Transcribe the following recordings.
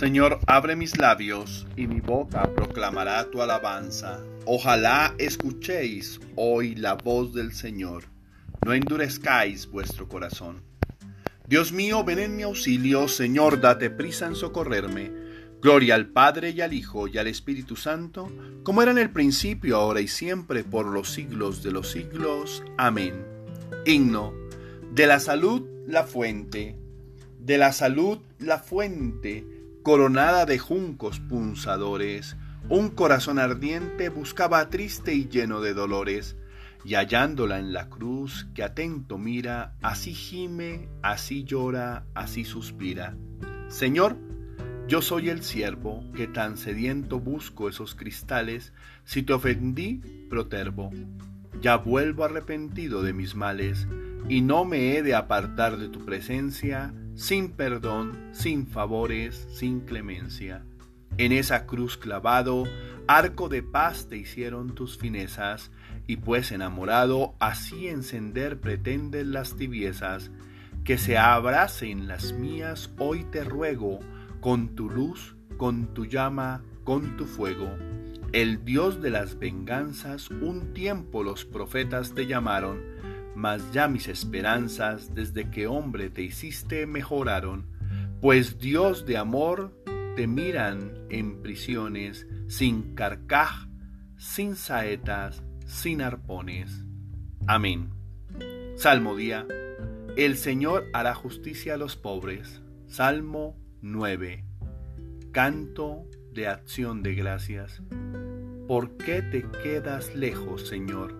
Señor, abre mis labios y mi boca proclamará tu alabanza. Ojalá escuchéis hoy la voz del Señor. No endurezcáis vuestro corazón. Dios mío, ven en mi auxilio. Señor, date prisa en socorrerme. Gloria al Padre y al Hijo y al Espíritu Santo, como era en el principio, ahora y siempre, por los siglos de los siglos. Amén. Himno. De la salud, la fuente. De la salud, la fuente coronada de juncos punzadores, un corazón ardiente buscaba triste y lleno de dolores, y hallándola en la cruz que atento mira, así gime, así llora, así suspira. Señor, yo soy el siervo que tan sediento busco esos cristales, si te ofendí, protervo. Ya vuelvo arrepentido de mis males, y no me he de apartar de tu presencia, sin perdón, sin favores, sin clemencia. En esa cruz clavado, arco de paz te hicieron tus finezas, y pues enamorado, así encender pretendes las tibiezas, que se abracen las mías, hoy te ruego, con tu luz, con tu llama, con tu fuego. El Dios de las venganzas, un tiempo los profetas te llamaron, mas ya mis esperanzas desde que hombre te hiciste mejoraron, pues Dios de amor te miran en prisiones, sin carcaj, sin saetas, sin arpones. Amén. Salmo día. El Señor hará justicia a los pobres. Salmo 9. Canto de acción de gracias. ¿Por qué te quedas lejos, Señor,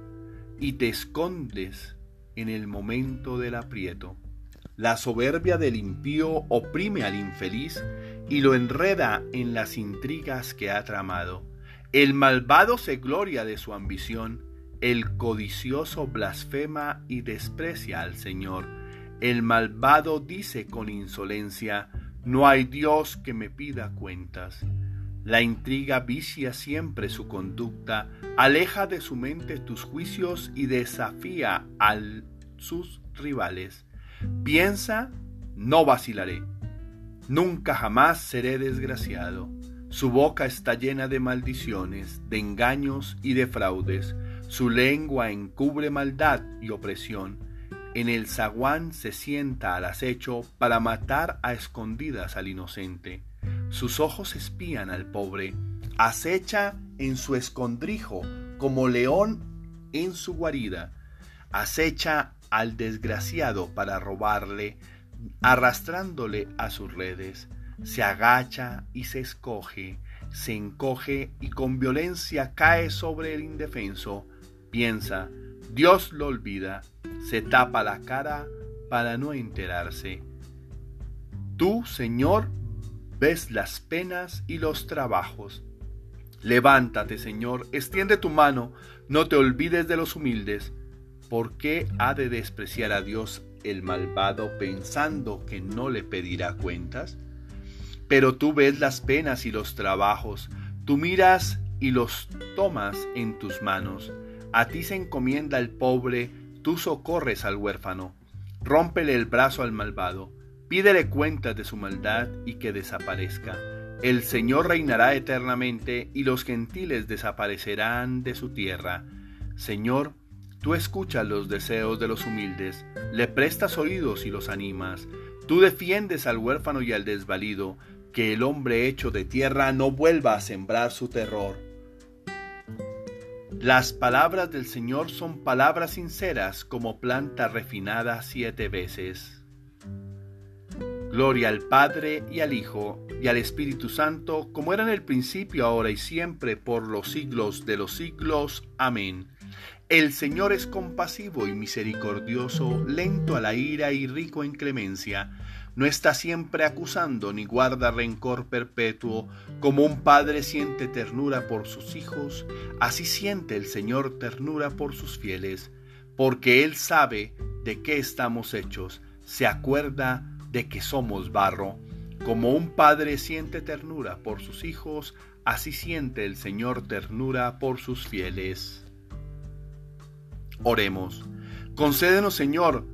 y te escondes en el momento del aprieto. La soberbia del impío oprime al infeliz y lo enreda en las intrigas que ha tramado. El malvado se gloria de su ambición, el codicioso blasfema y desprecia al Señor. El malvado dice con insolencia, no hay Dios que me pida cuentas. La intriga vicia siempre su conducta, aleja de su mente tus juicios y desafía a sus rivales. Piensa, no vacilaré. Nunca jamás seré desgraciado. Su boca está llena de maldiciones, de engaños y de fraudes. Su lengua encubre maldad y opresión. En el zaguán se sienta al acecho para matar a escondidas al inocente sus ojos espían al pobre, acecha en su escondrijo como león en su guarida, acecha al desgraciado para robarle, arrastrándole a sus redes, se agacha y se escoge, se encoge y con violencia cae sobre el indefenso, piensa, Dios lo olvida, se tapa la cara para no enterarse. Tú, Señor, ves las penas y los trabajos. Levántate, Señor, extiende tu mano, no te olvides de los humildes. ¿Por qué ha de despreciar a Dios el malvado pensando que no le pedirá cuentas? Pero tú ves las penas y los trabajos, tú miras y los tomas en tus manos. A ti se encomienda el pobre, tú socorres al huérfano. Rómpele el brazo al malvado Pídele cuentas de su maldad y que desaparezca. El Señor reinará eternamente y los gentiles desaparecerán de su tierra. Señor, tú escuchas los deseos de los humildes, le prestas oídos y los animas. Tú defiendes al huérfano y al desvalido, que el hombre hecho de tierra no vuelva a sembrar su terror. Las palabras del Señor son palabras sinceras como planta refinada siete veces. Gloria al Padre y al Hijo y al Espíritu Santo, como era en el principio, ahora y siempre, por los siglos de los siglos. Amén. El Señor es compasivo y misericordioso, lento a la ira y rico en clemencia. No está siempre acusando ni guarda rencor perpetuo. Como un padre siente ternura por sus hijos, así siente el Señor ternura por sus fieles, porque Él sabe de qué estamos hechos, se acuerda de que somos barro. Como un padre siente ternura por sus hijos, así siente el Señor ternura por sus fieles. Oremos. Concédenos, Señor,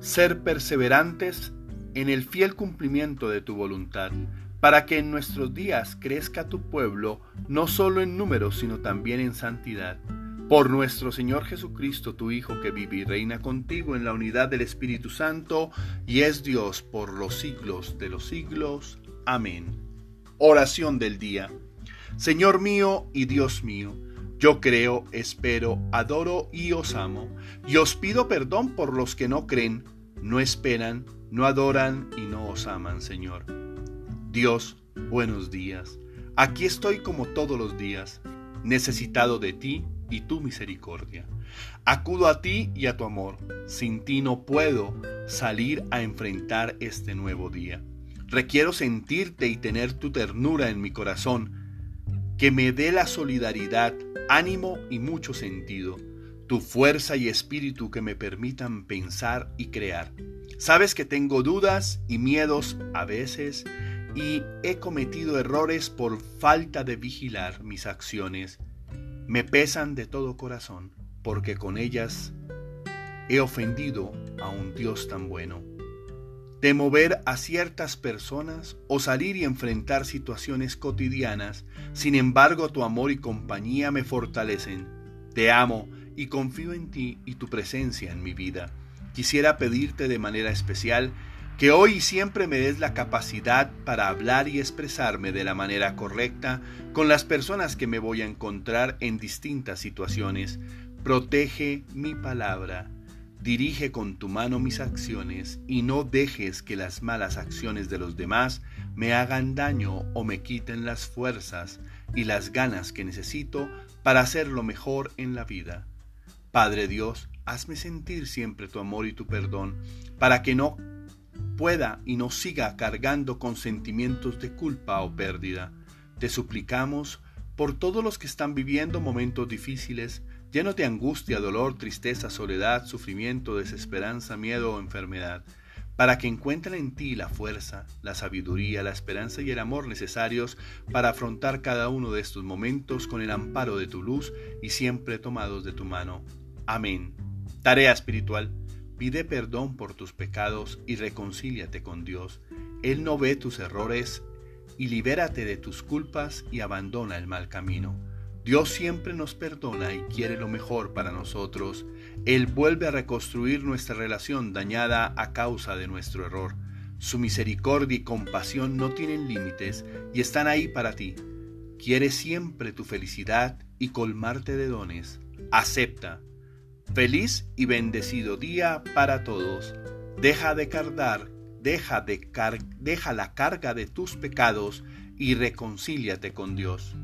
ser perseverantes en el fiel cumplimiento de tu voluntad para que en nuestros días crezca tu pueblo, no solo en número, sino también en santidad. Por nuestro Señor Jesucristo, tu Hijo, que vive y reina contigo en la unidad del Espíritu Santo, y es Dios por los siglos de los siglos. Amén. Oración del día. Señor mío y Dios mío, yo creo, espero, adoro y os amo, y os pido perdón por los que no creen, no esperan, no adoran y no os aman, Señor. Dios, buenos días. Aquí estoy como todos los días, necesitado de ti y tu misericordia. Acudo a ti y a tu amor. Sin ti no puedo salir a enfrentar este nuevo día. Requiero sentirte y tener tu ternura en mi corazón, que me dé la solidaridad, ánimo y mucho sentido, tu fuerza y espíritu que me permitan pensar y crear. Sabes que tengo dudas y miedos a veces y he cometido errores por falta de vigilar mis acciones. Me pesan de todo corazón, porque con ellas he ofendido a un Dios tan bueno. De mover a ciertas personas o salir y enfrentar situaciones cotidianas, sin embargo tu amor y compañía me fortalecen. Te amo y confío en ti y tu presencia en mi vida. Quisiera pedirte de manera especial que hoy y siempre me des la capacidad para hablar y expresarme de la manera correcta con las personas que me voy a encontrar en distintas situaciones. Protege mi palabra, dirige con tu mano mis acciones y no dejes que las malas acciones de los demás me hagan daño o me quiten las fuerzas y las ganas que necesito para hacer lo mejor en la vida. Padre Dios, hazme sentir siempre tu amor y tu perdón, para que no pueda y no siga cargando con sentimientos de culpa o pérdida. Te suplicamos por todos los que están viviendo momentos difíciles, llenos de angustia, dolor, tristeza, soledad, sufrimiento, desesperanza, miedo o enfermedad, para que encuentren en ti la fuerza, la sabiduría, la esperanza y el amor necesarios para afrontar cada uno de estos momentos con el amparo de tu luz y siempre tomados de tu mano. Amén. Tarea espiritual. Pide perdón por tus pecados y reconcíliate con Dios. Él no ve tus errores y libérate de tus culpas y abandona el mal camino. Dios siempre nos perdona y quiere lo mejor para nosotros. Él vuelve a reconstruir nuestra relación dañada a causa de nuestro error. Su misericordia y compasión no tienen límites y están ahí para ti. Quiere siempre tu felicidad y colmarte de dones. Acepta Feliz y bendecido día para todos. Deja de cargar, deja, deja la carga de tus pecados y reconcíliate con Dios.